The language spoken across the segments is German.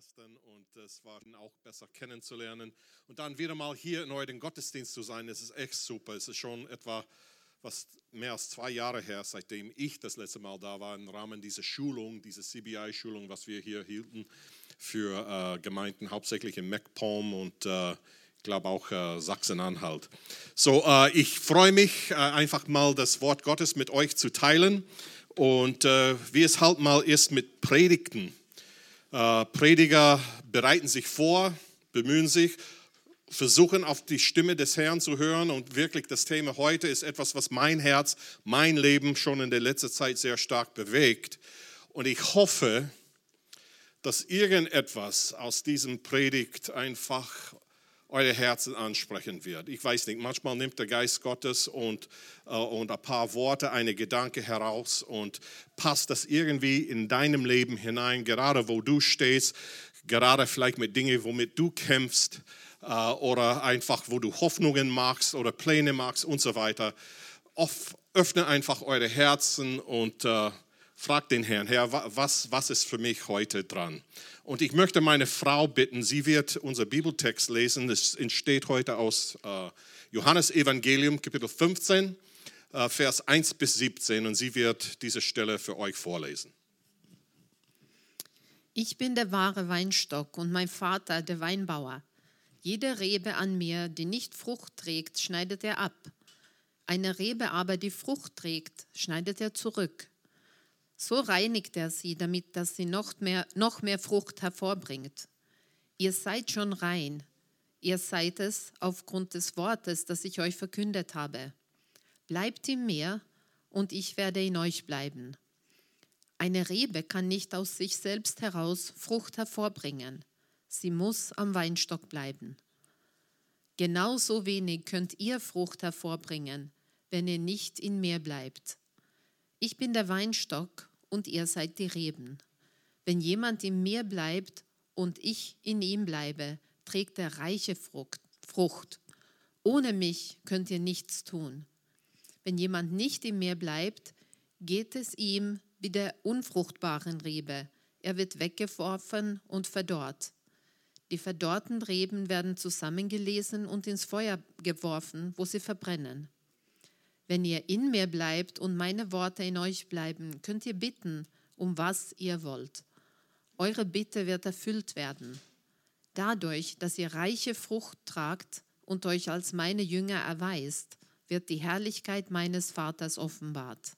gestern und es war auch besser kennenzulernen. Und dann wieder mal hier in eurem Gottesdienst zu sein, das ist echt super. Es ist schon etwa was mehr als zwei Jahre her, seitdem ich das letzte Mal da war, im Rahmen dieser Schulung, dieser CBI-Schulung, was wir hier hielten für äh, Gemeinden, hauptsächlich in MacPom und äh, ich glaube auch äh, Sachsen-Anhalt. So, äh, ich freue mich äh, einfach mal das Wort Gottes mit euch zu teilen und äh, wie es halt mal ist mit Predigten. Prediger bereiten sich vor, bemühen sich versuchen auf die Stimme des Herrn zu hören. Und wirklich das Thema heute ist etwas, was mein Herz, mein Leben schon in der letzten Zeit sehr stark bewegt. Und ich hoffe, dass irgendetwas aus diesem Predigt einfach eure Herzen ansprechen wird. Ich weiß nicht, manchmal nimmt der Geist Gottes und, äh, und ein paar Worte, eine Gedanke heraus und passt das irgendwie in deinem Leben hinein, gerade wo du stehst, gerade vielleicht mit Dingen, womit du kämpfst äh, oder einfach, wo du Hoffnungen machst oder Pläne machst und so weiter. Off, öffne einfach eure Herzen und äh, fragt den Herrn, Herr, was, was ist für mich heute dran? Und ich möchte meine Frau bitten, sie wird unser Bibeltext lesen. Es entsteht heute aus äh, Johannes Evangelium, Kapitel 15, äh, Vers 1 bis 17. Und sie wird diese Stelle für euch vorlesen. Ich bin der wahre Weinstock und mein Vater der Weinbauer. Jede Rebe an mir, die nicht Frucht trägt, schneidet er ab. Eine Rebe aber, die Frucht trägt, schneidet er zurück. So reinigt er sie, damit dass sie noch mehr, noch mehr Frucht hervorbringt. Ihr seid schon rein. Ihr seid es aufgrund des Wortes, das ich euch verkündet habe. Bleibt in mir und ich werde in euch bleiben. Eine Rebe kann nicht aus sich selbst heraus Frucht hervorbringen. Sie muss am Weinstock bleiben. Genauso wenig könnt ihr Frucht hervorbringen, wenn ihr nicht in mir bleibt. Ich bin der Weinstock und ihr seid die Reben. Wenn jemand in mir bleibt und ich in ihm bleibe, trägt er reiche Frucht. Ohne mich könnt ihr nichts tun. Wenn jemand nicht in mir bleibt, geht es ihm wie der unfruchtbaren Rebe. Er wird weggeworfen und verdorrt. Die verdorrten Reben werden zusammengelesen und ins Feuer geworfen, wo sie verbrennen. Wenn ihr in mir bleibt und meine Worte in euch bleiben, könnt ihr bitten, um was ihr wollt. Eure Bitte wird erfüllt werden. Dadurch, dass ihr reiche Frucht tragt und euch als meine Jünger erweist, wird die Herrlichkeit meines Vaters offenbart.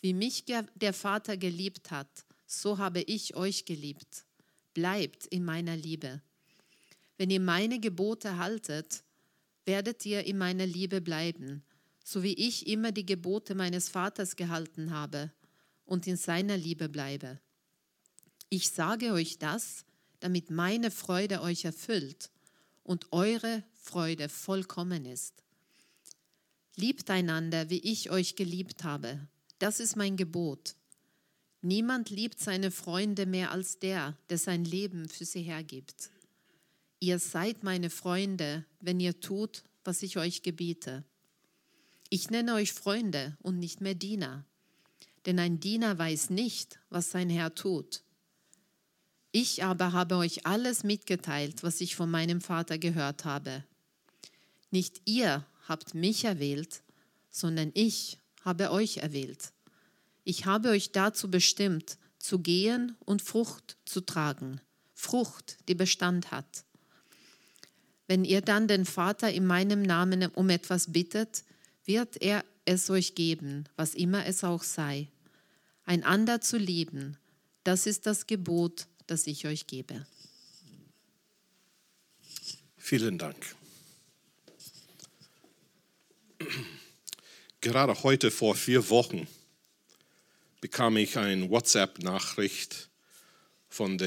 Wie mich der Vater geliebt hat, so habe ich euch geliebt bleibt in meiner Liebe. Wenn ihr meine Gebote haltet, werdet ihr in meiner Liebe bleiben, so wie ich immer die Gebote meines Vaters gehalten habe und in seiner Liebe bleibe. Ich sage euch das, damit meine Freude euch erfüllt und eure Freude vollkommen ist. Liebt einander, wie ich euch geliebt habe. Das ist mein Gebot. Niemand liebt seine Freunde mehr als der, der sein Leben für sie hergibt. Ihr seid meine Freunde, wenn ihr tut, was ich euch gebiete. Ich nenne euch Freunde und nicht mehr Diener, denn ein Diener weiß nicht, was sein Herr tut. Ich aber habe euch alles mitgeteilt, was ich von meinem Vater gehört habe. Nicht ihr habt mich erwählt, sondern ich habe euch erwählt ich habe euch dazu bestimmt, zu gehen und Frucht zu tragen, Frucht, die Bestand hat. Wenn ihr dann den Vater in meinem Namen um etwas bittet, wird er es euch geben, was immer es auch sei. Einander zu lieben, das ist das Gebot, das ich euch gebe. Vielen Dank. Gerade heute vor vier Wochen bekam ich eine WhatsApp-Nachricht von,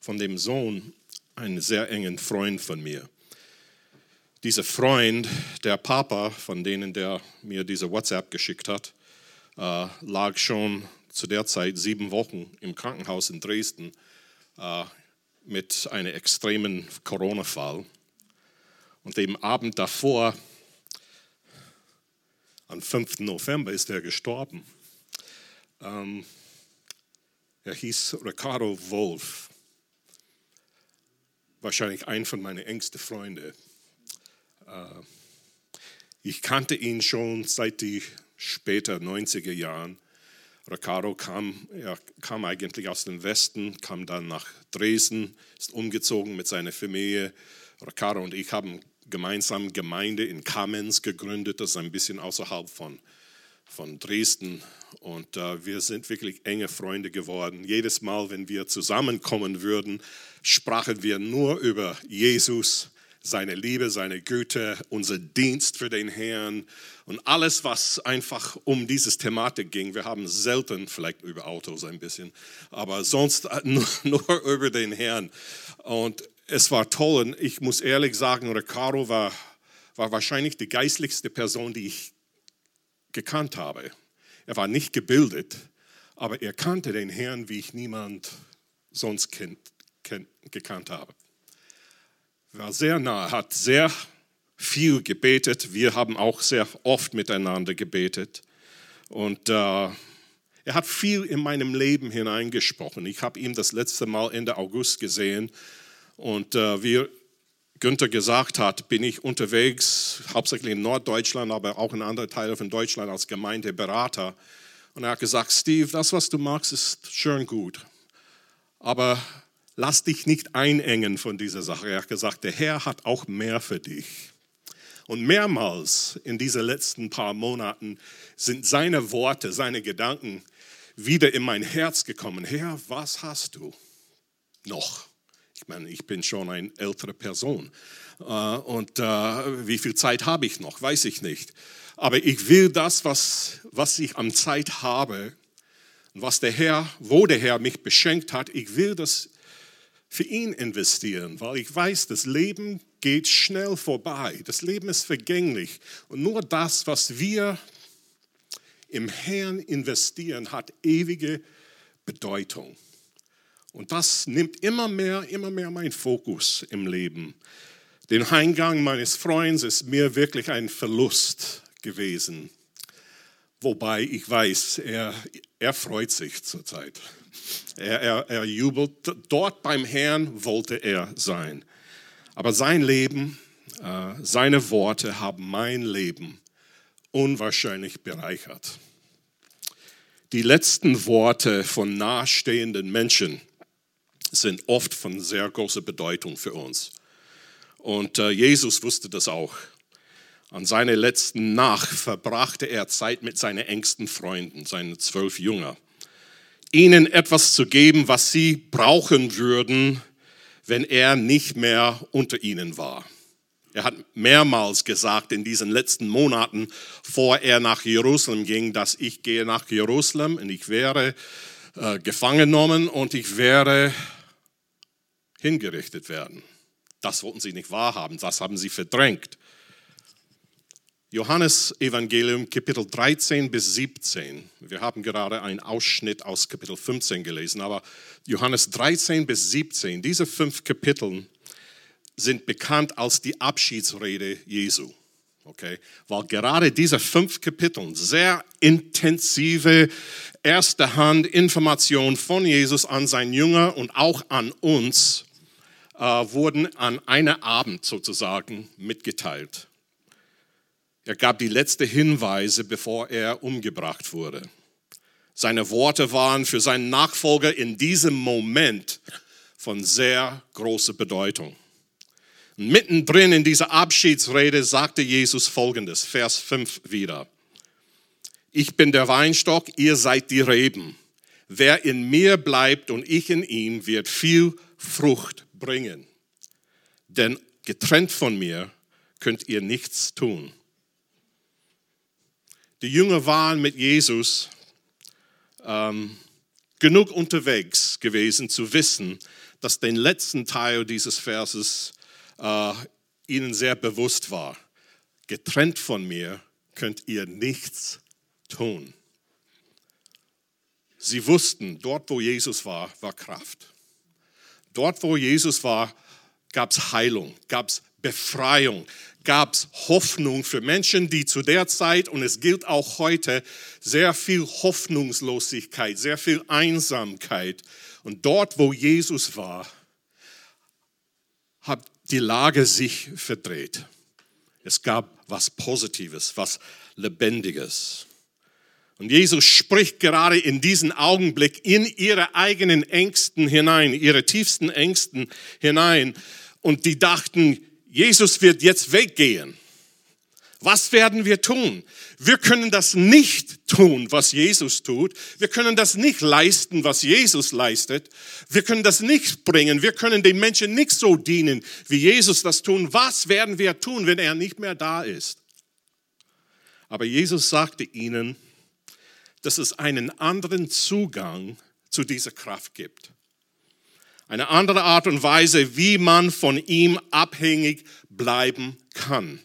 von dem Sohn einen sehr engen Freund von mir. Dieser Freund, der Papa von denen, der mir diese WhatsApp geschickt hat, äh, lag schon zu der Zeit sieben Wochen im Krankenhaus in Dresden äh, mit einem extremen Corona-Fall. Und dem Abend davor, am 5. November, ist er gestorben. Ähm, Er hieß Ricardo Wolf. Wahrscheinlich ein von meinen engsten Freunden. Äh, ich kannte ihn schon seit die später 90er Jahren. Ricardo kam, er kam eigentlich aus dem Westen, kam dann nach Dresden, ist umgezogen mit seiner Familie. Ricardo und ich haben gemeinsam Gemeinde in Kamenz gegründet, das ist ein bisschen außerhalb von, von Dresden. Und äh, wir sind wirklich enge Freunde geworden. Jedes Mal, wenn wir zusammenkommen würden, sprachen wir nur über Jesus, seine Liebe, seine Güte, unser Dienst für den Herrn und alles, was einfach um dieses Thematik ging. Wir haben selten, vielleicht über Autos ein bisschen, aber sonst nur, nur über den Herrn. Und es war toll und ich muss ehrlich sagen, Ricardo war, war wahrscheinlich die geistlichste Person, die ich gekannt habe. Er war nicht gebildet, aber er kannte den Herrn, wie ich niemand sonst kennt, kennt, gekannt habe. War sehr nah, hat sehr viel gebetet. Wir haben auch sehr oft miteinander gebetet. Und äh, er hat viel in meinem Leben hineingesprochen. Ich habe ihn das letzte Mal Ende August gesehen und äh, wie Günther gesagt hat, bin ich unterwegs, hauptsächlich in Norddeutschland, aber auch in anderen Teilen von Deutschland als Gemeindeberater. Und er hat gesagt, Steve, das, was du magst, ist schön gut. Aber lass dich nicht einengen von dieser Sache. Er hat gesagt, der Herr hat auch mehr für dich. Und mehrmals in diesen letzten paar Monaten sind seine Worte, seine Gedanken wieder in mein Herz gekommen. Herr, was hast du noch? Ich meine, ich bin schon eine ältere Person. Äh, und äh, wie viel Zeit habe ich noch, weiß ich nicht. Aber ich will das, was, was ich an Zeit habe, was der Herr, wo der Herr mich beschenkt hat, ich will das für ihn investieren, weil ich weiß, das Leben geht schnell vorbei. Das Leben ist vergänglich. Und nur das, was wir im Herrn investieren, hat ewige Bedeutung. Und das nimmt immer mehr, immer mehr meinen Fokus im Leben. Den Eingang meines Freundes ist mir wirklich ein Verlust gewesen. Wobei ich weiß, er, er freut sich zurzeit. Er, er, er jubelt. Dort beim Herrn wollte er sein. Aber sein Leben, äh, seine Worte haben mein Leben unwahrscheinlich bereichert. Die letzten Worte von nahestehenden Menschen sind oft von sehr großer Bedeutung für uns. Und äh, Jesus wusste das auch. An seiner letzten Nacht verbrachte er Zeit mit seinen engsten Freunden, seinen zwölf Jünger, ihnen etwas zu geben, was sie brauchen würden, wenn er nicht mehr unter ihnen war. Er hat mehrmals gesagt in diesen letzten Monaten, vor er nach Jerusalem ging, dass ich gehe nach Jerusalem und ich wäre äh, gefangen genommen und ich wäre hingerichtet werden. Das wollten sie nicht wahrhaben, das haben sie verdrängt. Johannes Evangelium Kapitel 13 bis 17. Wir haben gerade einen Ausschnitt aus Kapitel 15 gelesen, aber Johannes 13 bis 17, diese fünf Kapitel sind bekannt als die Abschiedsrede Jesu. Okay? Weil gerade diese fünf Kapitel sehr intensive erste Hand Information von Jesus an sein Jünger und auch an uns äh, wurden an einem Abend sozusagen mitgeteilt. Er gab die letzten Hinweise, bevor er umgebracht wurde. Seine Worte waren für seinen Nachfolger in diesem Moment von sehr großer Bedeutung. Mittendrin in dieser Abschiedsrede sagte Jesus folgendes, Vers 5 wieder. Ich bin der Weinstock, ihr seid die Reben. Wer in mir bleibt und ich in ihm, wird viel Frucht bringen. Denn getrennt von mir könnt ihr nichts tun. Die Jünger waren mit Jesus ähm, genug unterwegs gewesen zu wissen, dass den letzten Teil dieses Verses äh, ihnen sehr bewusst war. Getrennt von mir könnt ihr nichts tun. Sie wussten, dort wo Jesus war, war Kraft. Dort, wo Jesus war, gab es Heilung, gab es Befreiung, gab es Hoffnung für Menschen, die zu der Zeit, und es gilt auch heute, sehr viel Hoffnungslosigkeit, sehr viel Einsamkeit. Und dort, wo Jesus war, hat die Lage sich verdreht. Es gab was Positives, was Lebendiges. Und Jesus spricht gerade in diesen Augenblick in ihre eigenen Ängsten hinein, ihre tiefsten Ängsten hinein. Und die dachten, Jesus wird jetzt weggehen. Was werden wir tun? Wir können das nicht tun, was Jesus tut. Wir können das nicht leisten, was Jesus leistet. Wir können das nicht bringen. Wir können den Menschen nicht so dienen, wie Jesus das tun. Was werden wir tun, wenn er nicht mehr da ist? Aber Jesus sagte ihnen, dass es einen anderen Zugang zu dieser Kraft gibt. Eine andere Art und Weise, wie man von ihm abhängig bleiben kann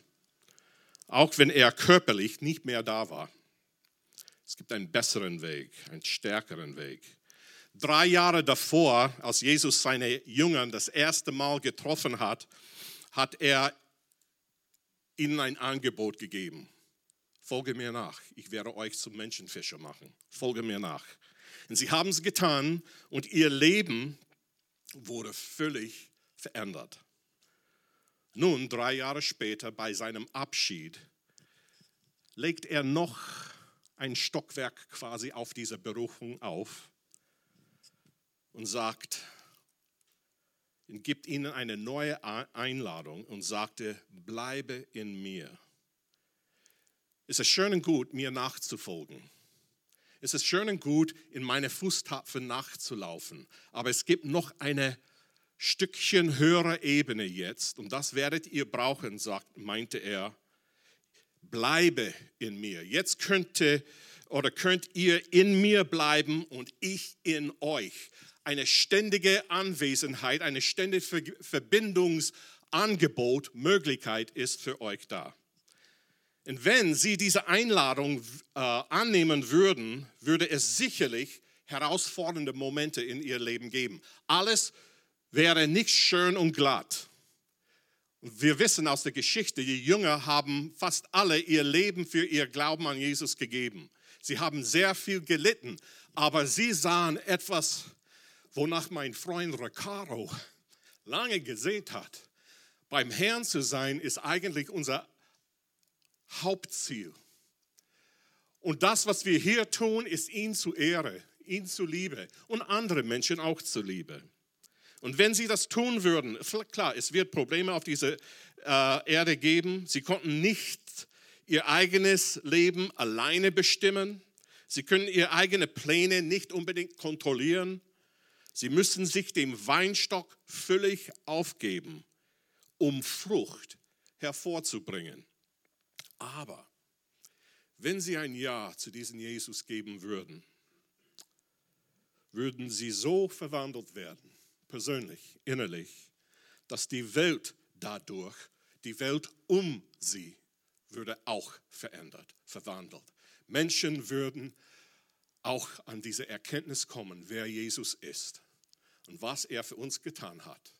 auch wenn er körperlich nicht mehr da war. Es gibt einen besseren Weg, einen stärkeren Weg. Drei Jahre davor, als Jesus seine Jünger das erste Mal getroffen hat, hat er ihnen ein Angebot gegeben. Folge mir nach, ich werde euch zum Menschenfischer machen. Folge mir nach. Und sie haben es getan und ihr Leben wurde völlig verändert. Nun, drei Jahre später, bei seinem Abschied, legt er noch ein Stockwerk quasi auf diese Berufung auf und sagt, und gibt ihnen eine neue Einladung und sagte, bleibe in mir. Es ist schön und gut, mir nachzufolgen. Es ist schön und gut, in meine Fußtapfen nachzulaufen. Aber es gibt noch eine Stückchen höhere Ebene jetzt, und das werdet ihr brauchen, sagt, meinte er. Bleibe in mir. Jetzt könnte oder könnt ihr in mir bleiben und ich in euch. Eine ständige Anwesenheit, eine ständige Verbindungsangebot, Möglichkeit ist für euch da. Und wenn sie diese Einladung äh, annehmen würden, würde es sicherlich herausfordernde Momente in ihr Leben geben. Alles wäre nicht schön und glatt. Wir wissen aus der Geschichte, die Jünger haben fast alle ihr Leben für ihr Glauben an Jesus gegeben. Sie haben sehr viel gelitten, aber sie sahen etwas, wonach mein Freund Ricardo lange gesehnt hat. Beim Herrn zu sein ist eigentlich unser Hauptziel. Und das, was wir hier tun, ist ihn zu Ehre, ihn zu Liebe und andere Menschen auch zu Liebe. Und wenn sie das tun würden, klar, es wird Probleme auf dieser äh, Erde geben. Sie konnten nicht ihr eigenes Leben alleine bestimmen. Sie können ihre eigenen Pläne nicht unbedingt kontrollieren. Sie müssen sich dem Weinstock völlig aufgeben, um Frucht hervorzubringen. Aber wenn sie ein Ja zu diesem Jesus geben würden, würden sie so verwandelt werden, persönlich, innerlich, dass die Welt dadurch, die Welt um sie, würde auch verändert, verwandelt. Menschen würden auch an diese Erkenntnis kommen, wer Jesus ist und was er für uns getan hat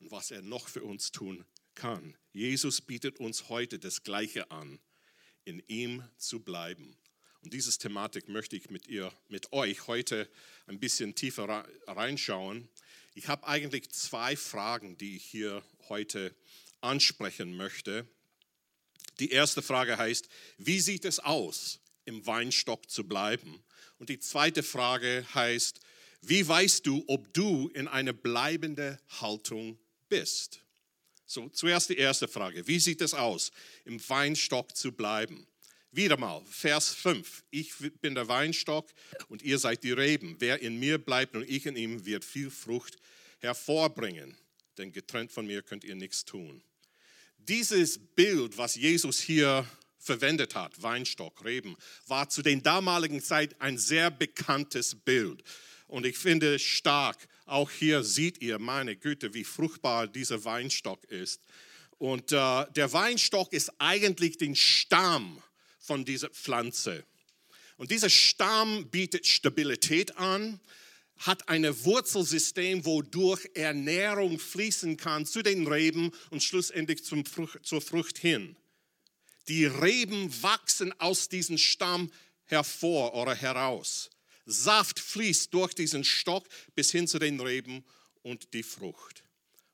und was er noch für uns tun kann. Jesus bietet uns heute das Gleiche an, in ihm zu bleiben. Und diese Thematik möchte ich mit ihr, mit euch heute ein bisschen tiefer reinschauen. Ich habe eigentlich zwei Fragen, die ich hier heute ansprechen möchte. Die erste Frage heißt, wie sieht es aus, im Weinstock zu bleiben? Und die zweite Frage heißt, wie weißt du, ob du in eine bleibende Haltung bist? So, zuerst die erste Frage. Wie sieht es aus, im Weinstock zu bleiben? Wieder mal, Vers 5. Ich bin der Weinstock und ihr seid die Reben. Wer in mir bleibt und ich in ihm, wird viel Frucht hervorbringen. Denn getrennt von mir könnt ihr nichts tun. Dieses Bild, was Jesus hier verwendet hat, Weinstock, Reben, war zu den damaligen Zeit ein sehr bekanntes Bild. Und ich finde stark, auch hier seht ihr, meine Güte, wie fruchtbar dieser Weinstock ist. Und äh, der Weinstock ist eigentlich den Stamm von dieser Pflanze. Und dieser Stamm bietet Stabilität an, hat ein Wurzelsystem, wodurch Ernährung fließen kann zu den Reben und schlussendlich zum Frucht, zur Frucht hin. Die Reben wachsen aus diesem Stamm hervor oder heraus. Saft fließt durch diesen Stock bis hin zu den Reben und die Frucht.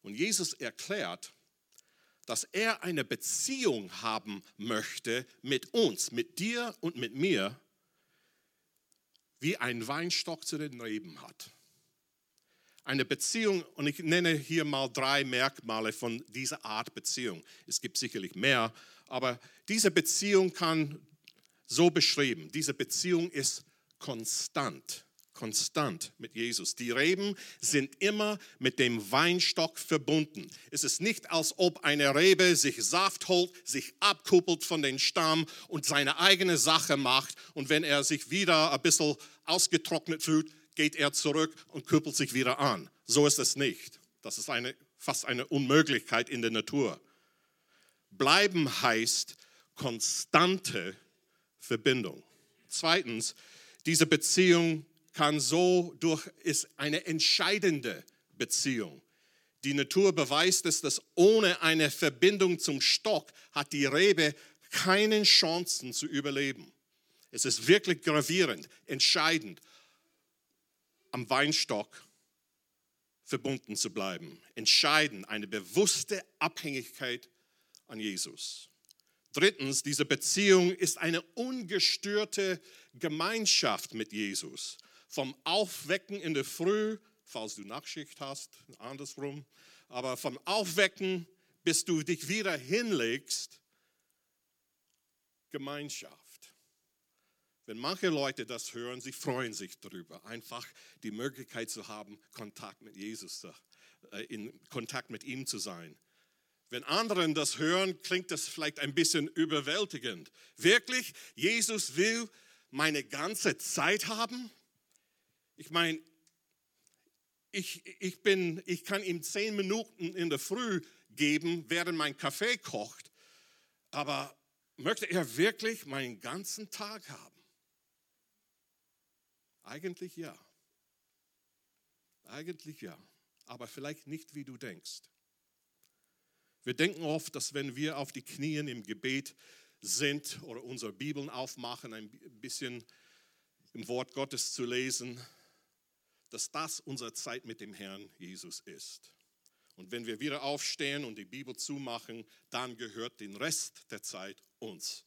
Und Jesus erklärt, dass er eine Beziehung haben möchte mit uns, mit dir und mit mir, wie ein Weinstock zu den Reben hat. Eine Beziehung, und ich nenne hier mal drei Merkmale von dieser Art Beziehung. Es gibt sicherlich mehr, aber diese Beziehung kann so beschrieben. Diese Beziehung ist konstant konstant mit Jesus. Die Reben sind immer mit dem Weinstock verbunden. Es ist nicht, als ob eine Rebe sich Saft holt, sich abkuppelt von dem Stamm und seine eigene Sache macht. Und wenn er sich wieder ein bisschen ausgetrocknet fühlt, geht er zurück und kuppelt sich wieder an. So ist es nicht. Das ist eine, fast eine Unmöglichkeit in der Natur. Bleiben heißt konstante Verbindung. Zweitens, diese Beziehung kann so durch, ist eine entscheidende Beziehung. Die Natur beweist es, dass ohne eine Verbindung zum Stock hat die Rebe keine Chancen zu überleben. Es ist wirklich gravierend, entscheidend, am Weinstock verbunden zu bleiben. Entscheidend, eine bewusste Abhängigkeit an Jesus. Drittens, diese Beziehung ist eine ungestörte Gemeinschaft mit Jesus vom Aufwecken in der Früh, falls du Nachtschicht hast, andersrum, aber vom Aufwecken, bis du dich wieder hinlegst, Gemeinschaft. Wenn manche Leute das hören, sie freuen sich darüber, einfach die Möglichkeit zu haben, Kontakt mit Jesus, äh, in Kontakt mit ihm zu sein. Wenn anderen das hören, klingt das vielleicht ein bisschen überwältigend. Wirklich, Jesus will meine ganze Zeit haben? Ich meine, ich, ich, bin, ich kann ihm zehn Minuten in der Früh geben, während mein Kaffee kocht, aber möchte er wirklich meinen ganzen Tag haben? Eigentlich ja. Eigentlich ja, aber vielleicht nicht, wie du denkst. Wir denken oft, dass wenn wir auf die Knien im Gebet sind oder unsere Bibeln aufmachen, ein bisschen im Wort Gottes zu lesen, dass das unsere Zeit mit dem Herrn Jesus ist. Und wenn wir wieder aufstehen und die Bibel zumachen, dann gehört den Rest der Zeit uns.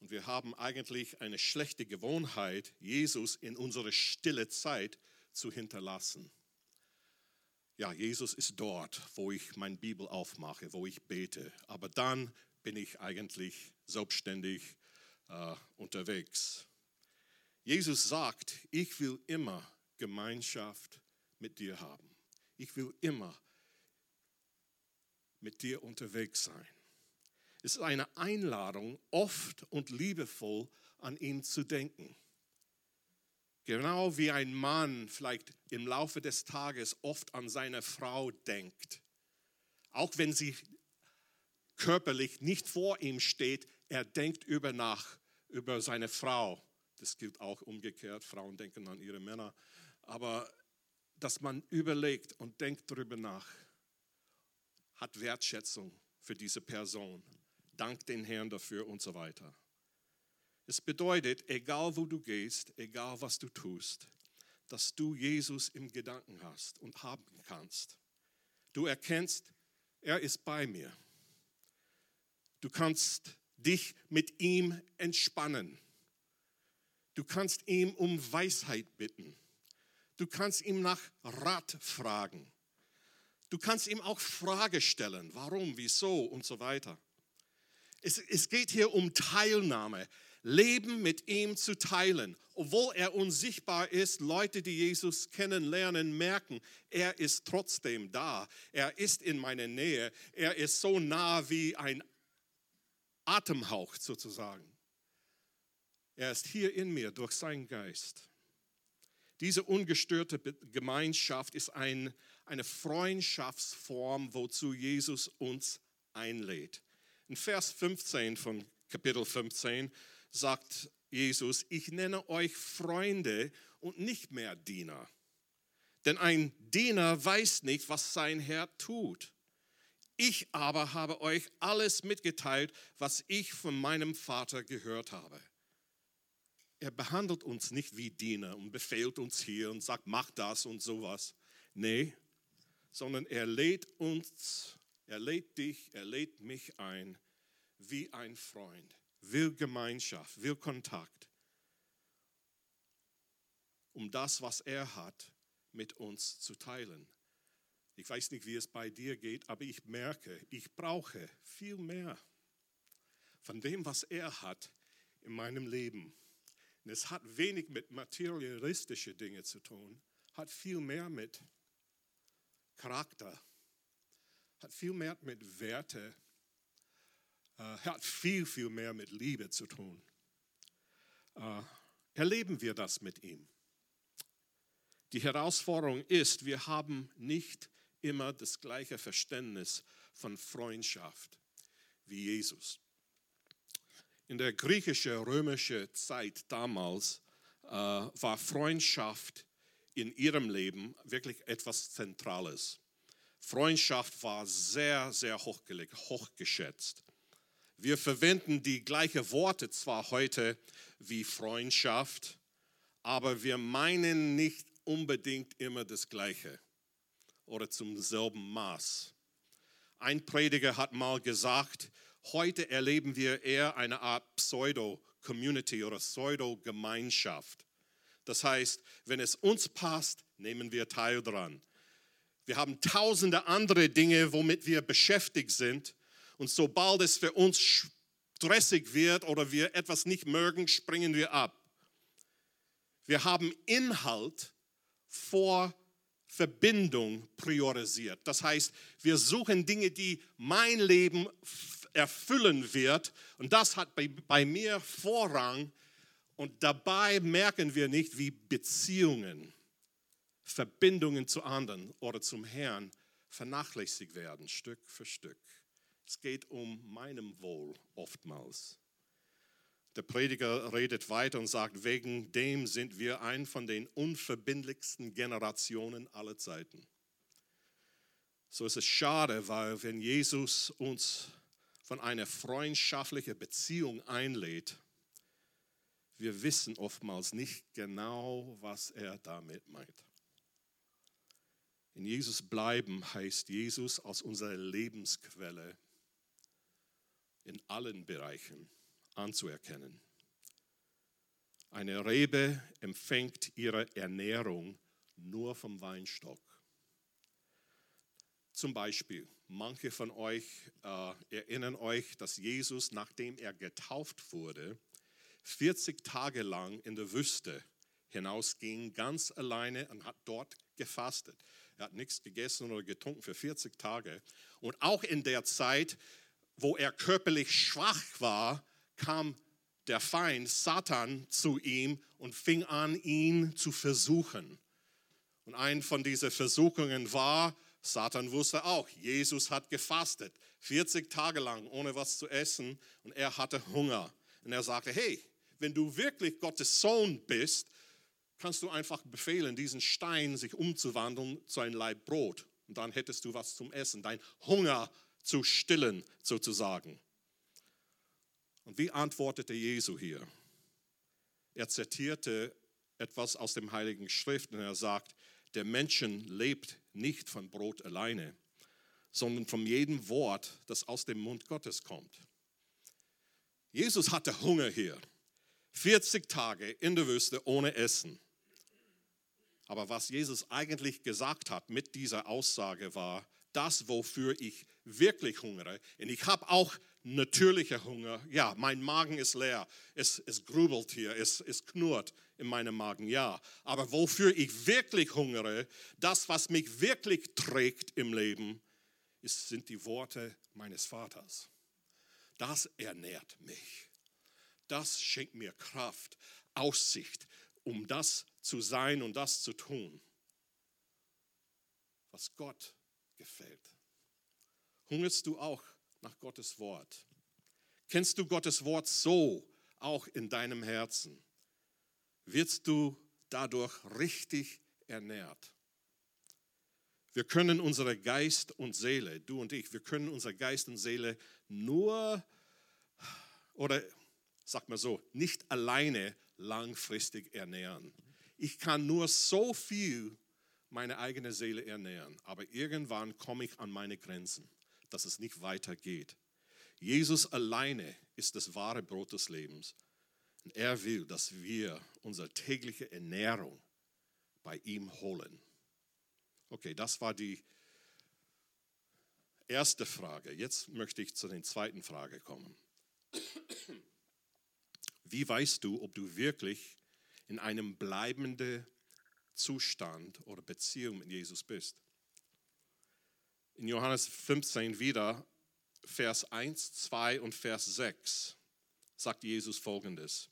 Und wir haben eigentlich eine schlechte Gewohnheit, Jesus in unsere stille Zeit zu hinterlassen. Ja, Jesus ist dort, wo ich meine Bibel aufmache, wo ich bete. Aber dann bin ich eigentlich selbstständig äh, unterwegs. Jesus sagt, ich will immer Gemeinschaft mit dir haben. Ich will immer mit dir unterwegs sein. Es ist eine Einladung, oft und liebevoll an ihn zu denken. Genau wie ein Mann vielleicht im Laufe des Tages oft an seine Frau denkt. Auch wenn sie körperlich nicht vor ihm steht, er denkt über nach, über seine Frau. Das gilt auch umgekehrt. Frauen denken an ihre Männer. Aber dass man überlegt und denkt darüber nach, hat Wertschätzung für diese Person. Dank den Herrn dafür und so weiter. Es bedeutet, egal wo du gehst, egal was du tust, dass du Jesus im Gedanken hast und haben kannst. Du erkennst, er ist bei mir. Du kannst dich mit ihm entspannen. Du kannst ihm um Weisheit bitten. Du kannst ihm nach Rat fragen. Du kannst ihm auch Frage stellen, warum, wieso und so weiter. Es, es geht hier um Teilnahme, Leben mit ihm zu teilen. Obwohl er unsichtbar ist, Leute, die Jesus kennenlernen, merken, er ist trotzdem da. Er ist in meiner Nähe. Er ist so nah wie ein Atemhauch sozusagen. Er ist hier in mir durch seinen Geist. Diese ungestörte Gemeinschaft ist ein, eine Freundschaftsform, wozu Jesus uns einlädt. In Vers 15 von Kapitel 15 sagt Jesus, ich nenne euch Freunde und nicht mehr Diener. Denn ein Diener weiß nicht, was sein Herr tut. Ich aber habe euch alles mitgeteilt, was ich von meinem Vater gehört habe. Er behandelt uns nicht wie Diener und befehlt uns hier und sagt, mach das und sowas. Nee, sondern er lädt uns, er lädt dich, er lädt mich ein wie ein Freund, will Gemeinschaft, will Kontakt, um das, was er hat, mit uns zu teilen. Ich weiß nicht, wie es bei dir geht, aber ich merke, ich brauche viel mehr von dem, was er hat in meinem Leben. Und es hat wenig mit materialistischen Dingen zu tun, hat viel mehr mit Charakter, hat viel mehr mit Werte, äh, hat viel, viel mehr mit Liebe zu tun. Äh, erleben wir das mit ihm? Die Herausforderung ist, wir haben nicht immer das gleiche Verständnis von Freundschaft wie Jesus. In der griechische-römische Zeit damals äh, war Freundschaft in ihrem Leben wirklich etwas Zentrales. Freundschaft war sehr, sehr hochgelegt, hochgeschätzt. Wir verwenden die gleichen Worte zwar heute wie Freundschaft, aber wir meinen nicht unbedingt immer das Gleiche oder zum selben Maß. Ein Prediger hat mal gesagt, heute erleben wir eher eine Art Pseudo-Community oder Pseudo-Gemeinschaft. Das heißt, wenn es uns passt, nehmen wir teil dran. Wir haben tausende andere Dinge, womit wir beschäftigt sind. Und sobald es für uns stressig wird oder wir etwas nicht mögen, springen wir ab. Wir haben Inhalt vor Verbindung priorisiert. Das heißt, wir suchen Dinge, die mein Leben erfüllen wird. Und das hat bei, bei mir Vorrang. Und dabei merken wir nicht, wie Beziehungen, Verbindungen zu anderen oder zum Herrn vernachlässigt werden, Stück für Stück. Es geht um meinem Wohl oftmals. Der Prediger redet weiter und sagt, wegen dem sind wir ein von den unverbindlichsten Generationen aller Zeiten. So ist es schade, weil wenn Jesus uns von einer freundschaftlichen Beziehung einlädt, wir wissen oftmals nicht genau, was er damit meint. In Jesus bleiben heißt Jesus als unsere Lebensquelle in allen Bereichen anzuerkennen. Eine Rebe empfängt ihre Ernährung nur vom Weinstock. Zum Beispiel, manche von euch äh, erinnern euch, dass Jesus, nachdem er getauft wurde, 40 Tage lang in der Wüste hinausging, ganz alleine und hat dort gefastet. Er hat nichts gegessen oder getrunken für 40 Tage. Und auch in der Zeit, wo er körperlich schwach war, kam der Feind Satan zu ihm und fing an, ihn zu versuchen. Und ein von diesen Versuchungen war, Satan wusste auch, Jesus hat gefastet, 40 Tage lang ohne was zu essen und er hatte Hunger. Und er sagte, hey, wenn du wirklich Gottes Sohn bist, kannst du einfach befehlen, diesen Stein sich umzuwandeln zu einem Leib Brot. Und dann hättest du was zum Essen, dein Hunger zu stillen sozusagen. Und wie antwortete Jesu hier? Er zitierte etwas aus dem Heiligen Schrift und er sagt, der Menschen lebt nicht von Brot alleine, sondern von jedem Wort, das aus dem Mund Gottes kommt. Jesus hatte Hunger hier, 40 Tage in der Wüste ohne Essen. Aber was Jesus eigentlich gesagt hat mit dieser Aussage war, das, wofür ich wirklich hungere, und ich habe auch natürlicher Hunger. Ja, mein Magen ist leer. Es, es grübelt hier, es, es knurrt in meinem Magen, ja. Aber wofür ich wirklich hungere, das, was mich wirklich trägt im Leben, ist, sind die Worte meines Vaters. Das ernährt mich. Das schenkt mir Kraft, Aussicht, um das zu sein und das zu tun, was Gott gefällt. Hungerst du auch nach Gottes Wort? Kennst du Gottes Wort so auch in deinem Herzen? Wirst du dadurch richtig ernährt. Wir können unsere Geist und Seele, du und ich, wir können unsere Geist und Seele nur, oder sag mal so, nicht alleine langfristig ernähren. Ich kann nur so viel meine eigene Seele ernähren, aber irgendwann komme ich an meine Grenzen, dass es nicht weitergeht. Jesus alleine ist das wahre Brot des Lebens. Und er will, dass wir unsere tägliche Ernährung bei ihm holen. Okay, das war die erste Frage. Jetzt möchte ich zu der zweiten Frage kommen. Wie weißt du, ob du wirklich in einem bleibenden Zustand oder Beziehung mit Jesus bist? In Johannes 15 wieder, Vers 1, 2 und Vers 6 sagt Jesus folgendes.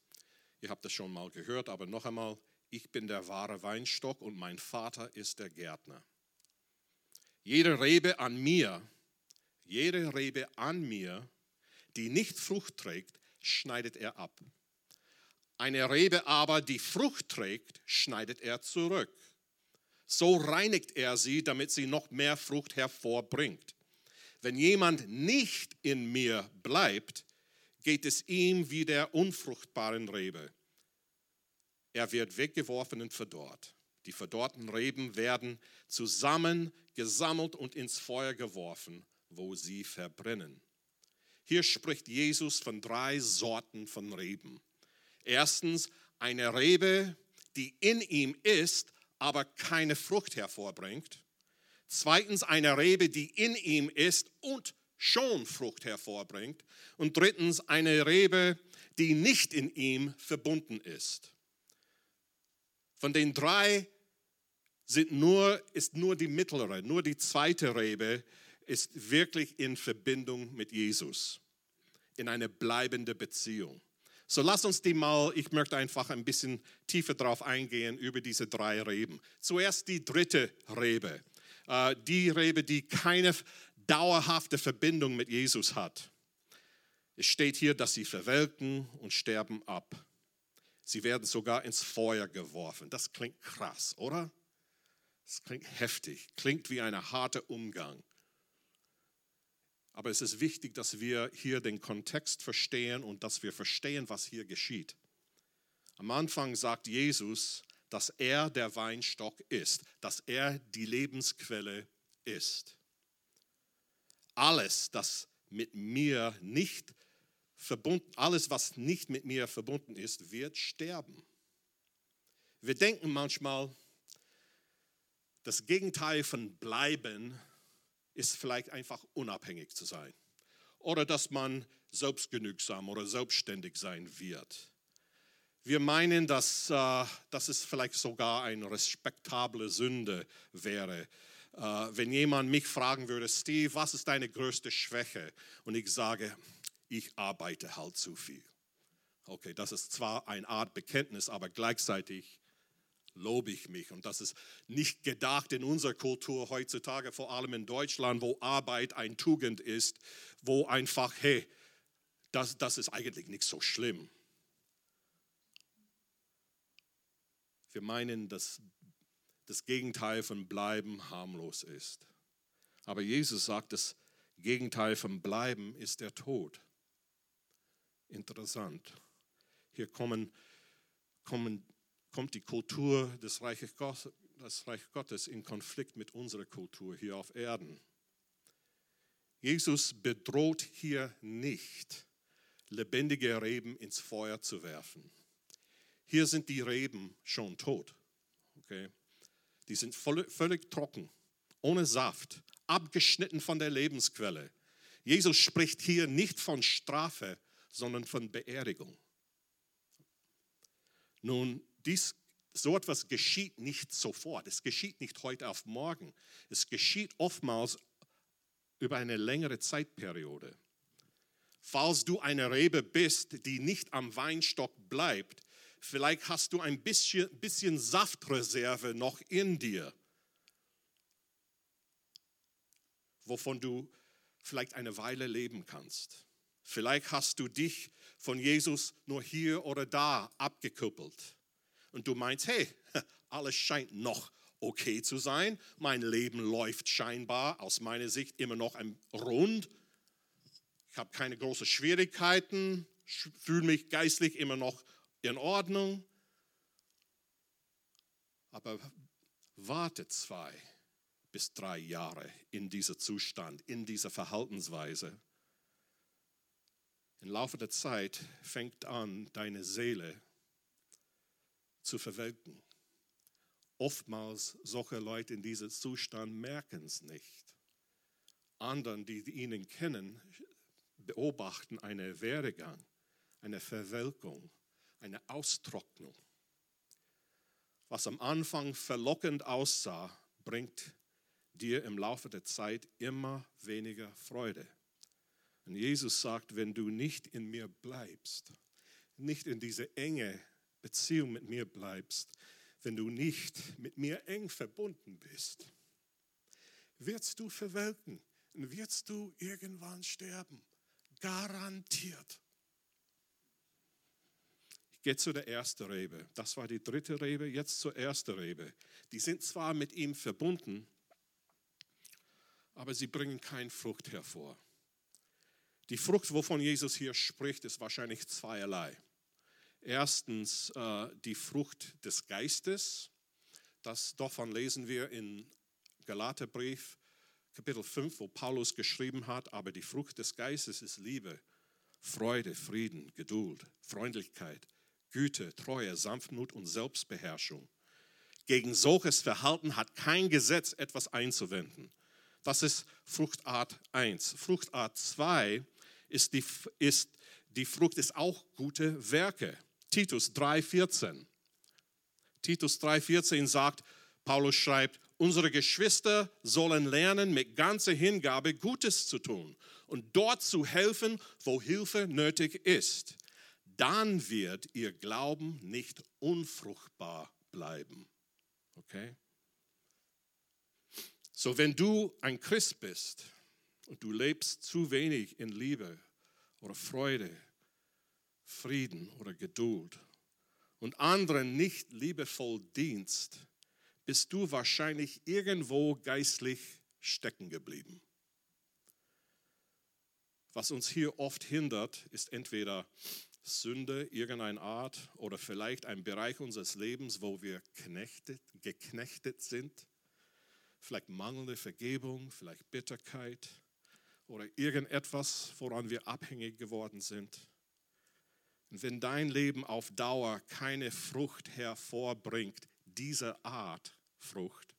Ihr habt das schon mal gehört, aber noch einmal, ich bin der wahre Weinstock und mein Vater ist der Gärtner. Jede Rebe an mir, jede Rebe an mir, die nicht Frucht trägt, schneidet er ab. Eine Rebe aber, die Frucht trägt, schneidet er zurück. So reinigt er sie, damit sie noch mehr Frucht hervorbringt. Wenn jemand nicht in mir bleibt, geht es ihm wie der unfruchtbaren Rebe. Er wird weggeworfen und verdorrt. Die verdorrten Reben werden zusammen gesammelt und ins Feuer geworfen, wo sie verbrennen. Hier spricht Jesus von drei Sorten von Reben. Erstens eine Rebe, die in ihm ist, aber keine Frucht hervorbringt. Zweitens eine Rebe, die in ihm ist und schon Frucht hervorbringt. Und drittens eine Rebe, die nicht in ihm verbunden ist. Von den drei sind nur, ist nur die mittlere, nur die zweite Rebe ist wirklich in Verbindung mit Jesus, in eine bleibende Beziehung. So lass uns die mal, ich möchte einfach ein bisschen tiefer darauf eingehen über diese drei Reben. Zuerst die dritte Rebe, äh, die Rebe, die keine dauerhafte Verbindung mit Jesus hat. Es steht hier, dass sie verwelken und sterben ab. Sie werden sogar ins Feuer geworfen. Das klingt krass, oder? Das klingt heftig, klingt wie ein harter Umgang. Aber es ist wichtig, dass wir hier den Kontext verstehen und dass wir verstehen, was hier geschieht. Am Anfang sagt Jesus, dass er der Weinstock ist, dass er die Lebensquelle ist. Alles, das mit mir nicht verbunden, alles, was nicht mit mir verbunden ist, wird sterben. Wir denken manchmal, das Gegenteil von bleiben ist vielleicht einfach unabhängig zu sein oder dass man selbstgenügsam oder selbstständig sein wird. Wir meinen, dass, äh, dass es vielleicht sogar eine respektable Sünde wäre, äh, wenn jemand mich fragen würde, Steve, was ist deine größte Schwäche? Und ich sage, ich arbeite halt zu viel. Okay, das ist zwar eine Art Bekenntnis, aber gleichzeitig lobe ich mich. Und das ist nicht gedacht in unserer Kultur heutzutage, vor allem in Deutschland, wo Arbeit ein Tugend ist, wo einfach, hey, das, das ist eigentlich nicht so schlimm. Wir meinen, dass das Gegenteil von Bleiben harmlos ist. Aber Jesus sagt, das Gegenteil von Bleiben ist der Tod. Interessant. Hier kommen, kommen kommt die Kultur des Reiches Gottes, in Konflikt mit unserer Kultur hier auf Erden. Jesus bedroht hier nicht, lebendige Reben ins Feuer zu werfen. Hier sind die Reben schon tot. Okay? Die sind völlig trocken, ohne Saft, abgeschnitten von der Lebensquelle. Jesus spricht hier nicht von Strafe, sondern von Beerdigung. Nun, dies, so etwas geschieht nicht sofort. Es geschieht nicht heute auf morgen. Es geschieht oftmals über eine längere Zeitperiode. Falls du eine Rebe bist, die nicht am Weinstock bleibt, vielleicht hast du ein bisschen, bisschen Saftreserve noch in dir, wovon du vielleicht eine Weile leben kannst. Vielleicht hast du dich von Jesus nur hier oder da abgekuppelt. Und du meinst, hey, alles scheint noch okay zu sein, mein Leben läuft scheinbar aus meiner Sicht immer noch ein rund, ich habe keine großen Schwierigkeiten, fühle mich geistlich immer noch in Ordnung, aber warte zwei bis drei Jahre in diesem Zustand, in dieser Verhaltensweise. Im Laufe der Zeit fängt an, deine Seele zu verwelken. Oftmals solche Leute in diesem Zustand merken es nicht. Anderen, die ihnen kennen, beobachten einen Werdegang, eine Verwelkung, eine Austrocknung. Was am Anfang verlockend aussah, bringt dir im Laufe der Zeit immer weniger Freude. Und Jesus sagt, wenn du nicht in mir bleibst, nicht in diese enge Beziehung mit mir bleibst, wenn du nicht mit mir eng verbunden bist, wirst du verwelken und wirst du irgendwann sterben. Garantiert. Ich gehe zu der ersten Rebe. Das war die dritte Rebe, jetzt zur ersten Rebe. Die sind zwar mit ihm verbunden, aber sie bringen keine Frucht hervor. Die Frucht, wovon Jesus hier spricht, ist wahrscheinlich zweierlei. Erstens äh, die Frucht des Geistes. Das davon lesen wir in Galaterbrief Kapitel 5, wo Paulus geschrieben hat, aber die Frucht des Geistes ist Liebe, Freude, Frieden, Geduld, Freundlichkeit, Güte, Treue, Sanftmut und Selbstbeherrschung. Gegen solches Verhalten hat kein Gesetz etwas einzuwenden. Das ist Fruchtart 1. Fruchtart 2 ist die, ist, die Frucht ist auch gute Werke. Titus 3,14. Titus 3,14 sagt, Paulus schreibt, Unsere Geschwister sollen lernen, mit ganzer Hingabe Gutes zu tun und dort zu helfen, wo Hilfe nötig ist. Dann wird ihr Glauben nicht unfruchtbar bleiben. Okay? So, wenn du ein Christ bist und du lebst zu wenig in Liebe oder Freude, Frieden oder Geduld und anderen nicht liebevoll dienst, bist du wahrscheinlich irgendwo geistlich stecken geblieben. Was uns hier oft hindert, ist entweder Sünde irgendeiner Art oder vielleicht ein Bereich unseres Lebens, wo wir knechtet, geknechtet sind. Vielleicht mangelnde Vergebung, vielleicht Bitterkeit oder irgendetwas, woran wir abhängig geworden sind. Und wenn dein Leben auf Dauer keine Frucht hervorbringt, dieser Art, Frucht,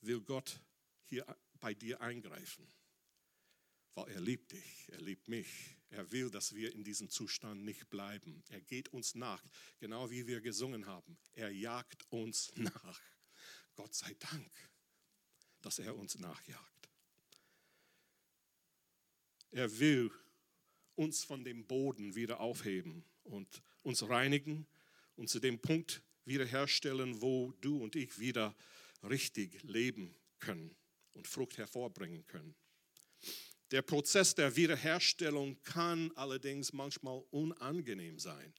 will Gott hier bei dir eingreifen. Weil er liebt dich, er liebt mich. Er will, dass wir in diesem Zustand nicht bleiben. Er geht uns nach, genau wie wir gesungen haben. Er jagt uns nach. Gott sei Dank, dass er uns nachjagt. Er will uns von dem Boden wieder aufheben und uns reinigen und zu dem Punkt wiederherstellen, wo du und ich wieder richtig leben können und Frucht hervorbringen können. Der Prozess der Wiederherstellung kann allerdings manchmal unangenehm sein.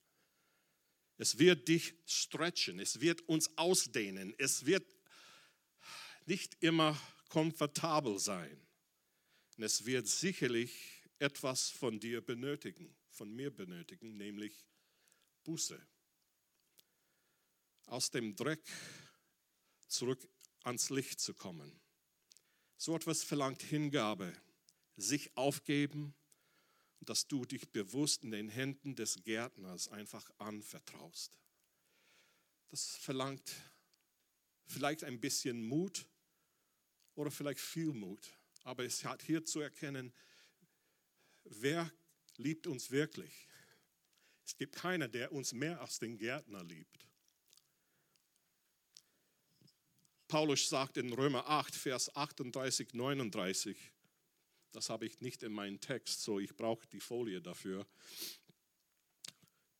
Es wird dich stretchen, es wird uns ausdehnen, es wird nicht immer komfortabel sein. Und es wird sicherlich etwas von dir benötigen, von mir benötigen, nämlich Buße aus dem Dreck zurück ans Licht zu kommen. So etwas verlangt Hingabe, sich aufgeben dass du dich bewusst in den Händen des Gärtners einfach anvertraust. Das verlangt vielleicht ein bisschen Mut oder vielleicht viel Mut, aber es hat hier zu erkennen, wer liebt uns wirklich. Es gibt keiner, der uns mehr als den Gärtner liebt. Paulus sagt in Römer 8, Vers 38, 39, das habe ich nicht in meinem Text, so ich brauche die Folie dafür.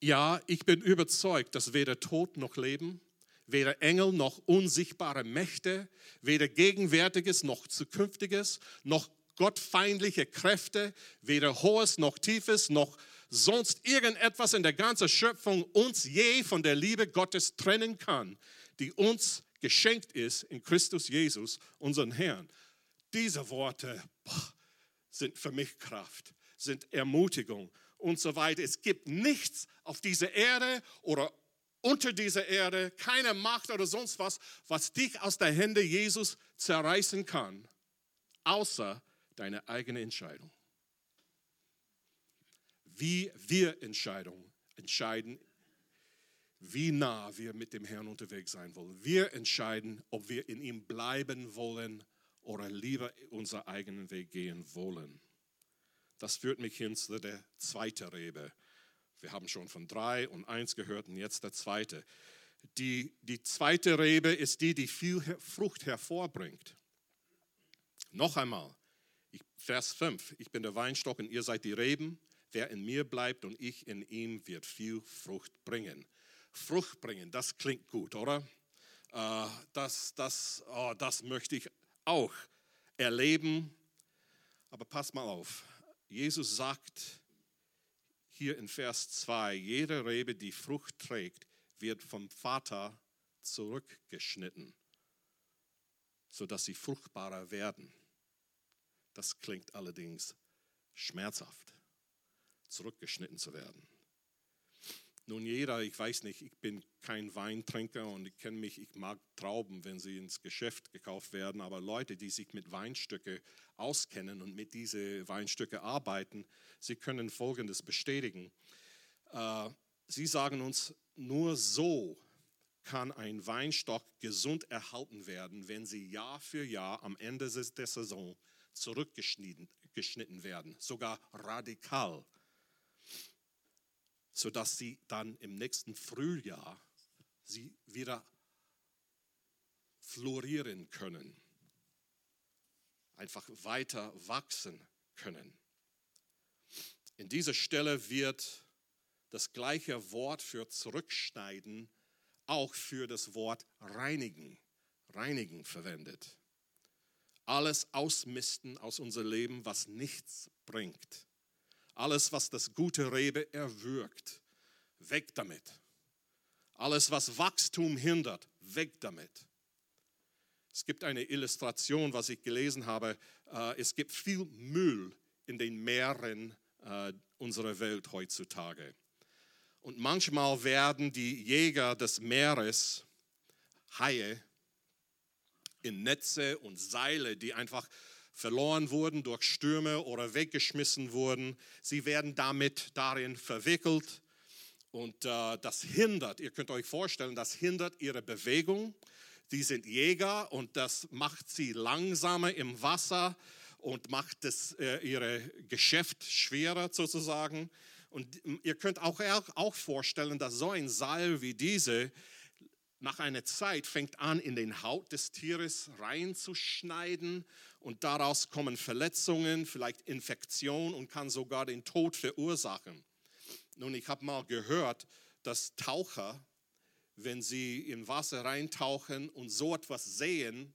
Ja, ich bin überzeugt, dass weder Tod noch Leben, weder Engel noch unsichtbare Mächte, weder Gegenwärtiges noch Zukünftiges, noch gottfeindliche Kräfte, weder Hohes noch Tiefes, noch sonst irgendetwas in der ganzen Schöpfung uns je von der Liebe Gottes trennen kann, die uns geschenkt ist in Christus Jesus, unseren Herrn. Diese Worte sind für mich Kraft, sind Ermutigung und so weiter. Es gibt nichts auf dieser Erde oder unter dieser Erde, keine Macht oder sonst was, was dich aus der Hände Jesus zerreißen kann, außer deine eigene Entscheidung. Wie wir Entscheidungen entscheiden, wie nah wir mit dem Herrn unterwegs sein wollen. Wir entscheiden, ob wir in ihm bleiben wollen oder lieber unseren eigenen Weg gehen wollen. Das führt mich hin zu der zweiten Rebe. Wir haben schon von drei und eins gehört und jetzt der zweite. Die, die zweite Rebe ist die, die viel Frucht hervorbringt. Noch einmal, Vers 5, ich bin der Weinstock und ihr seid die Reben. Wer in mir bleibt und ich in ihm, wird viel Frucht bringen. Frucht bringen, das klingt gut, oder? Äh, das, das, oh, das möchte ich auch erleben. Aber pass mal auf, Jesus sagt hier in Vers 2, jede Rebe, die Frucht trägt, wird vom Vater zurückgeschnitten, sodass sie fruchtbarer werden. Das klingt allerdings schmerzhaft, zurückgeschnitten zu werden. Nun jeder, ich weiß nicht, ich bin kein Weintrinker und ich kenne mich, ich mag Trauben, wenn sie ins Geschäft gekauft werden, aber Leute, die sich mit Weinstücke auskennen und mit diesen Weinstücke arbeiten, sie können Folgendes bestätigen. Äh, sie sagen uns, nur so kann ein Weinstock gesund erhalten werden, wenn sie Jahr für Jahr am Ende der Saison zurückgeschnitten werden, sogar radikal sodass sie dann im nächsten Frühjahr sie wieder florieren können, einfach weiter wachsen können. In dieser Stelle wird das gleiche Wort für zurückschneiden auch für das Wort reinigen, reinigen verwendet. Alles ausmisten aus unserem Leben, was nichts bringt. Alles, was das gute Rebe erwürgt, weg damit. Alles, was Wachstum hindert, weg damit. Es gibt eine Illustration, was ich gelesen habe. Äh, es gibt viel Müll in den Meeren äh, unserer Welt heutzutage. Und manchmal werden die Jäger des Meeres, Haie, in Netze und Seile, die einfach verloren wurden durch Stürme oder weggeschmissen wurden. Sie werden damit darin verwickelt und äh, das hindert, ihr könnt euch vorstellen, das hindert ihre Bewegung. Die sind Jäger und das macht sie langsamer im Wasser und macht das, äh, ihre Geschäft schwerer sozusagen. Und ihr könnt auch, auch vorstellen, dass so ein Seil wie diese nach einer Zeit fängt an, in den Haut des Tieres reinzuschneiden und daraus kommen Verletzungen, vielleicht Infektion und kann sogar den Tod verursachen. Nun, ich habe mal gehört, dass Taucher, wenn sie in Wasser reintauchen und so etwas sehen,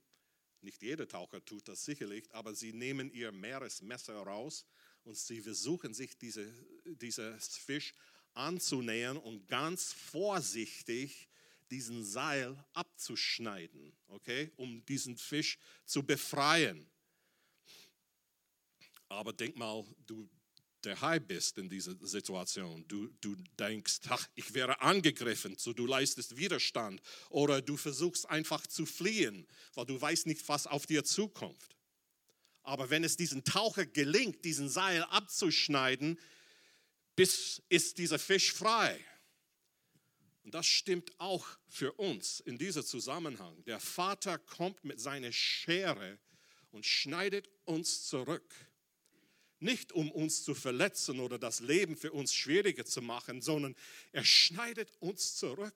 nicht jeder Taucher tut das sicherlich, aber sie nehmen ihr Meeresmesser raus und sie versuchen sich diese, dieses Fisch anzunähern und ganz vorsichtig diesen Seil abzuschneiden, okay, um diesen Fisch zu befreien. Aber denk mal, du der Hai bist in dieser Situation. Du, du denkst, ach, ich wäre angegriffen, so du leistest Widerstand. Oder du versuchst einfach zu fliehen, weil du weißt nicht, was auf dir zukommt. Aber wenn es diesen Taucher gelingt, diesen Seil abzuschneiden, bis ist dieser Fisch frei. Und das stimmt auch für uns in diesem Zusammenhang. Der Vater kommt mit seiner Schere und schneidet uns zurück. Nicht um uns zu verletzen oder das Leben für uns schwieriger zu machen, sondern er schneidet uns zurück,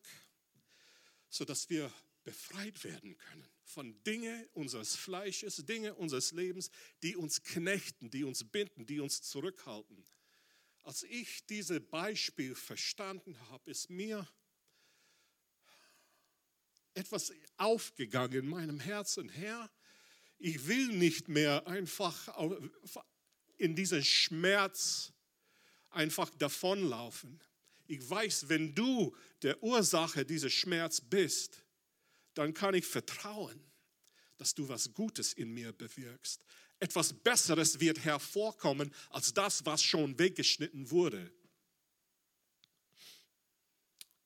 sodass wir befreit werden können von Dingen unseres Fleisches, Dinge unseres Lebens, die uns knechten, die uns binden, die uns zurückhalten. Als ich dieses Beispiel verstanden habe, ist mir etwas aufgegangen in meinem Herzen. Herr, ich will nicht mehr einfach in diesen Schmerz einfach davonlaufen. Ich weiß, wenn du der Ursache dieses Schmerz bist, dann kann ich vertrauen, dass du was Gutes in mir bewirkst. Etwas Besseres wird hervorkommen als das, was schon weggeschnitten wurde.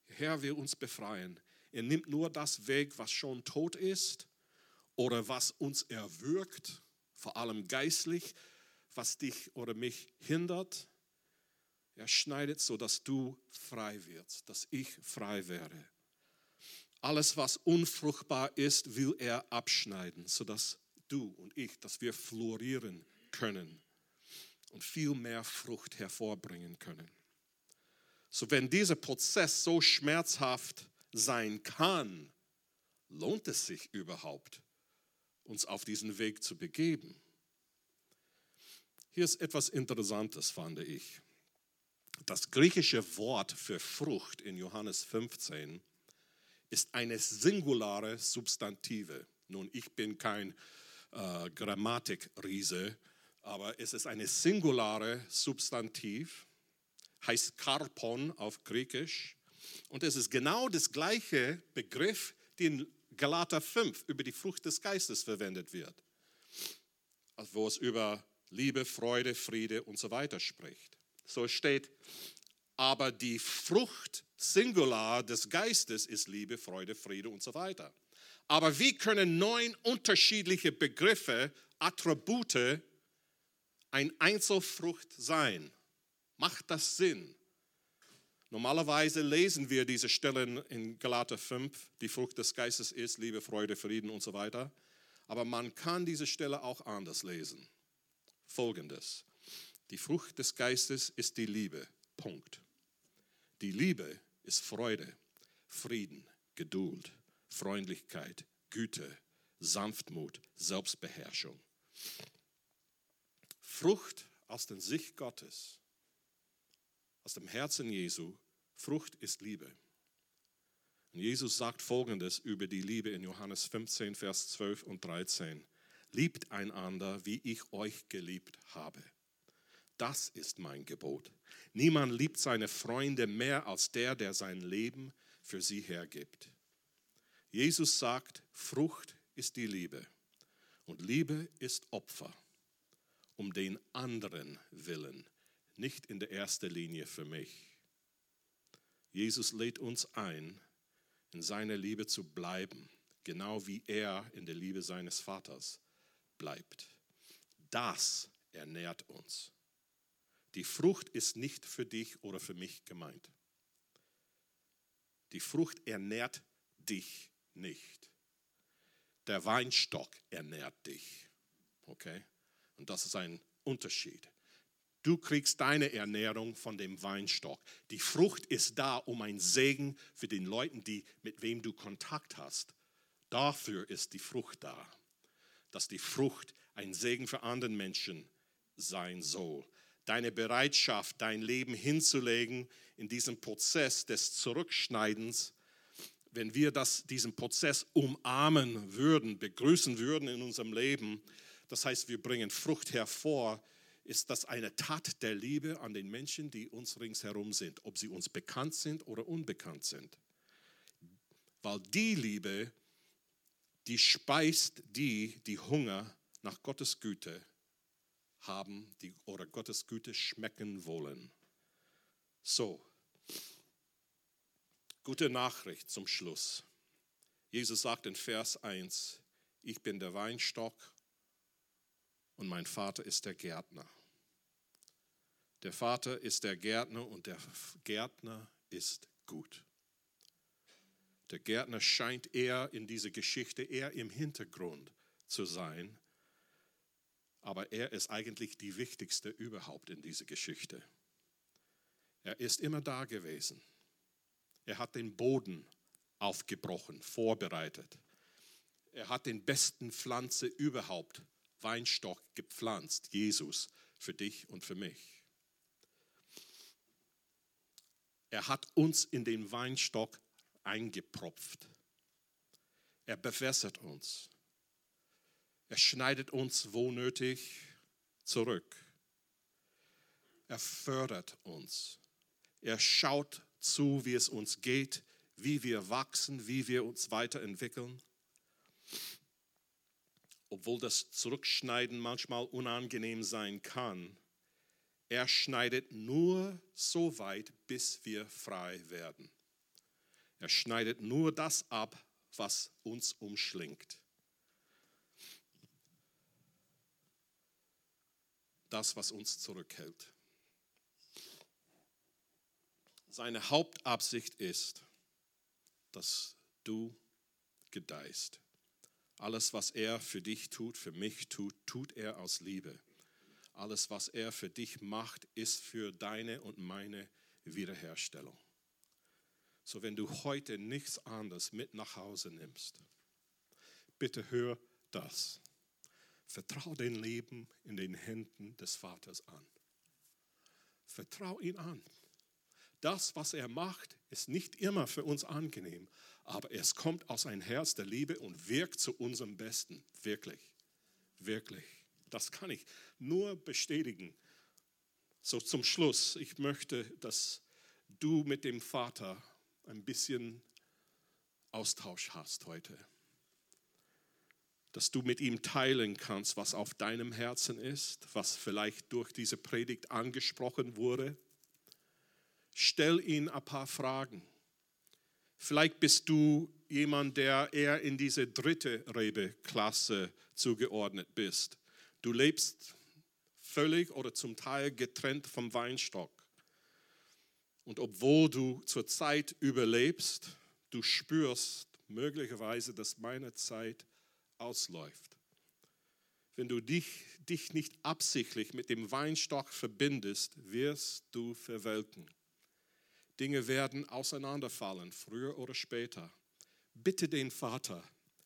Herr will uns befreien. Er nimmt nur das weg, was schon tot ist oder was uns erwürgt, vor allem geistlich, was dich oder mich hindert. Er schneidet so, dass du frei wirst, dass ich frei werde. Alles, was unfruchtbar ist, will er abschneiden, sodass du und ich, dass wir florieren können und viel mehr Frucht hervorbringen können. So, wenn dieser Prozess so schmerzhaft sein kann, lohnt es sich überhaupt, uns auf diesen Weg zu begeben? Hier ist etwas Interessantes, fand ich. Das griechische Wort für Frucht in Johannes 15 ist eine singulare Substantive. Nun, ich bin kein äh, Grammatikriese, aber es ist eine singulare Substantiv, heißt Karpon auf Griechisch. Und es ist genau das gleiche Begriff, den in Galater 5 über die Frucht des Geistes verwendet wird, wo es über Liebe, Freude, Friede und so weiter spricht. So steht, aber die Frucht Singular des Geistes ist Liebe, Freude, Friede und so weiter. Aber wie können neun unterschiedliche Begriffe, Attribute ein Einzelfrucht sein? Macht das Sinn? Normalerweise lesen wir diese Stellen in Galater 5, die Frucht des Geistes ist Liebe, Freude, Frieden und so weiter. Aber man kann diese Stelle auch anders lesen. Folgendes. Die Frucht des Geistes ist die Liebe. Punkt. Die Liebe ist Freude, Frieden, Geduld, Freundlichkeit, Güte, Sanftmut, Selbstbeherrschung. Frucht aus der Sicht Gottes, aus dem Herzen Jesu, Frucht ist Liebe. Und Jesus sagt folgendes über die Liebe in Johannes 15, Vers 12 und 13. Liebt einander, wie ich euch geliebt habe. Das ist mein Gebot. Niemand liebt seine Freunde mehr als der, der sein Leben für sie hergibt. Jesus sagt, Frucht ist die Liebe und Liebe ist Opfer, um den anderen willen, nicht in der ersten Linie für mich. Jesus lädt uns ein, in seiner Liebe zu bleiben, genau wie er in der Liebe seines Vaters bleibt. Das ernährt uns. Die Frucht ist nicht für dich oder für mich gemeint. Die Frucht ernährt dich nicht. Der Weinstock ernährt dich. Okay? Und das ist ein Unterschied. Du kriegst deine Ernährung von dem Weinstock. Die Frucht ist da, um ein Segen für den Leuten, die, mit wem du Kontakt hast. Dafür ist die Frucht da. Dass die Frucht ein Segen für andere Menschen sein soll deine Bereitschaft, dein Leben hinzulegen in diesem Prozess des Zurückschneidens, wenn wir das, diesen Prozess umarmen würden, begrüßen würden in unserem Leben, das heißt, wir bringen Frucht hervor, ist das eine Tat der Liebe an den Menschen, die uns ringsherum sind, ob sie uns bekannt sind oder unbekannt sind. Weil die Liebe, die speist die, die Hunger nach Gottes Güte haben die, oder Gottes Güte schmecken wollen. So, gute Nachricht zum Schluss. Jesus sagt in Vers 1, ich bin der Weinstock und mein Vater ist der Gärtner. Der Vater ist der Gärtner und der Gärtner ist gut. Der Gärtner scheint eher in dieser Geschichte eher im Hintergrund zu sein, aber er ist eigentlich die wichtigste überhaupt in dieser Geschichte. Er ist immer da gewesen. Er hat den Boden aufgebrochen, vorbereitet. Er hat den besten Pflanze überhaupt, Weinstock, gepflanzt, Jesus, für dich und für mich. Er hat uns in den Weinstock eingepropft. Er bewässert uns. Er schneidet uns wo nötig zurück. Er fördert uns. Er schaut zu, wie es uns geht, wie wir wachsen, wie wir uns weiterentwickeln. Obwohl das Zurückschneiden manchmal unangenehm sein kann, er schneidet nur so weit, bis wir frei werden. Er schneidet nur das ab, was uns umschlingt. Das, was uns zurückhält. Seine Hauptabsicht ist, dass du gedeihst. Alles, was er für dich tut, für mich tut, tut er aus Liebe. Alles, was er für dich macht, ist für deine und meine Wiederherstellung. So, wenn du heute nichts anderes mit nach Hause nimmst, bitte hör das. Vertrau dein Leben in den Händen des Vaters an. Vertrau ihn an. Das, was er macht, ist nicht immer für uns angenehm, aber es kommt aus ein Herz der Liebe und wirkt zu unserem Besten. Wirklich, wirklich. Das kann ich nur bestätigen. So zum Schluss, ich möchte, dass du mit dem Vater ein bisschen Austausch hast heute. Dass du mit ihm teilen kannst, was auf deinem Herzen ist, was vielleicht durch diese Predigt angesprochen wurde Stell ihn ein paar Fragen. Vielleicht bist du jemand, der eher in diese dritte Rebeklasse zugeordnet bist. Du lebst völlig oder zum Teil getrennt vom Weinstock. Und obwohl du zurzeit überlebst, du spürst möglicherweise, dass meine Zeit ausläuft. Wenn du dich, dich nicht absichtlich mit dem Weinstock verbindest, wirst du verwelken. Dinge werden auseinanderfallen, früher oder später. Bitte den Vater,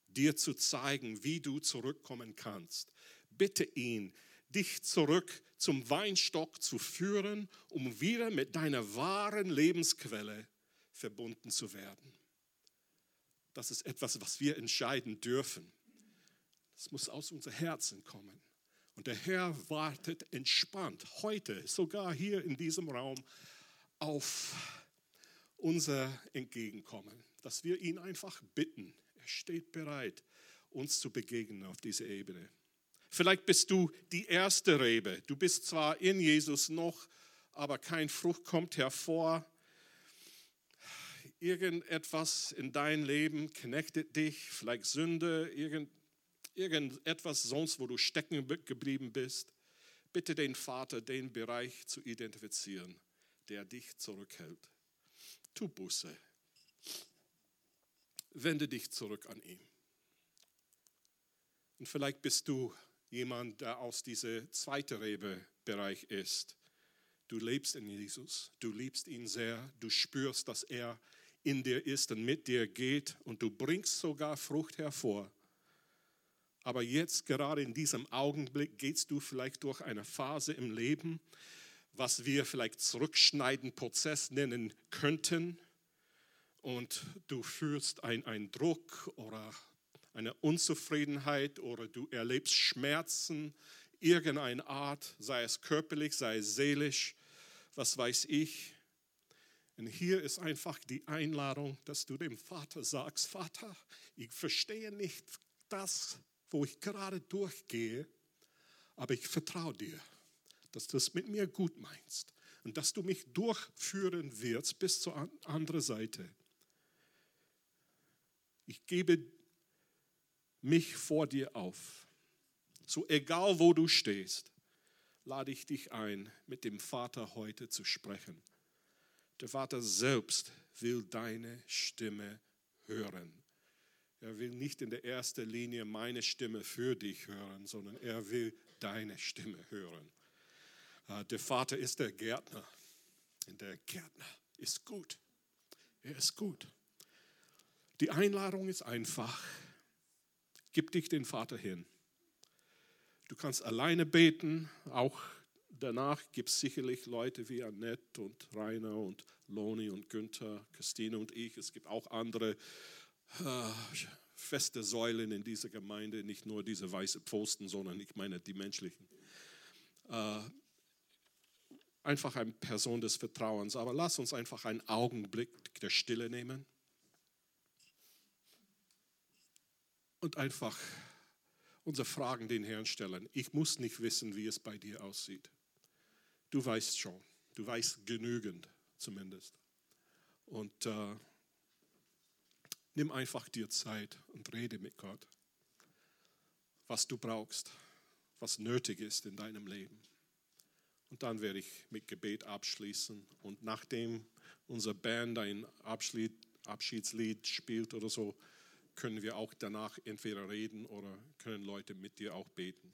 dir zu zeigen, wie du zurückkommen kannst. Bitte ihn, dich zurück zum Weinstock zu führen, um wieder mit deiner wahren Lebensquelle verbunden zu werden. Das ist etwas, was wir entscheiden dürfen. Das muss aus unserem Herzen kommen. Und der Herr wartet entspannt, heute, sogar hier in diesem Raum, auf unser Entgegenkommen, dass wir ihn einfach bitten. Er steht bereit, uns zu begegnen auf dieser Ebene. Vielleicht bist du die erste Rebe. Du bist zwar in Jesus noch, aber kein Frucht kommt hervor. Irgendetwas in dein Leben knechtet dich, vielleicht Sünde, irgend, irgendetwas sonst, wo du stecken geblieben bist. Bitte den Vater, den Bereich zu identifizieren, der dich zurückhält. Tu Buße. Wende dich zurück an ihn. Und vielleicht bist du jemand, der aus diesem zweiten Rebebereich ist. Du lebst in Jesus, du liebst ihn sehr, du spürst, dass er in dir ist und mit dir geht und du bringst sogar Frucht hervor. Aber jetzt, gerade in diesem Augenblick, gehst du vielleicht durch eine Phase im Leben, was wir vielleicht zurückschneiden Prozess nennen könnten. Und du fühlst einen Druck oder eine Unzufriedenheit oder du erlebst Schmerzen irgendeiner Art, sei es körperlich, sei es seelisch, was weiß ich. Und hier ist einfach die Einladung, dass du dem Vater sagst, Vater, ich verstehe nicht das, wo ich gerade durchgehe, aber ich vertraue dir dass du es mit mir gut meinst und dass du mich durchführen wirst bis zur anderen Seite. Ich gebe mich vor dir auf. So egal wo du stehst, lade ich dich ein, mit dem Vater heute zu sprechen. Der Vater selbst will deine Stimme hören. Er will nicht in der ersten Linie meine Stimme für dich hören, sondern er will deine Stimme hören. Äh, der Vater ist der Gärtner. Und der Gärtner ist gut. Er ist gut. Die Einladung ist einfach. Gib dich den Vater hin. Du kannst alleine beten. Auch danach gibt es sicherlich Leute wie Annette und Rainer und Loni und Günther, Christine und ich. Es gibt auch andere äh, feste Säulen in dieser Gemeinde, nicht nur diese weißen Pfosten, sondern ich meine die menschlichen. Äh, einfach eine Person des Vertrauens. Aber lass uns einfach einen Augenblick der Stille nehmen und einfach unsere Fragen den Herrn stellen. Ich muss nicht wissen, wie es bei dir aussieht. Du weißt schon, du weißt genügend zumindest. Und äh, nimm einfach dir Zeit und rede mit Gott, was du brauchst, was nötig ist in deinem Leben. Und dann werde ich mit Gebet abschließen. Und nachdem unsere Band ein Abschied, Abschiedslied spielt oder so, können wir auch danach entweder reden oder können Leute mit dir auch beten.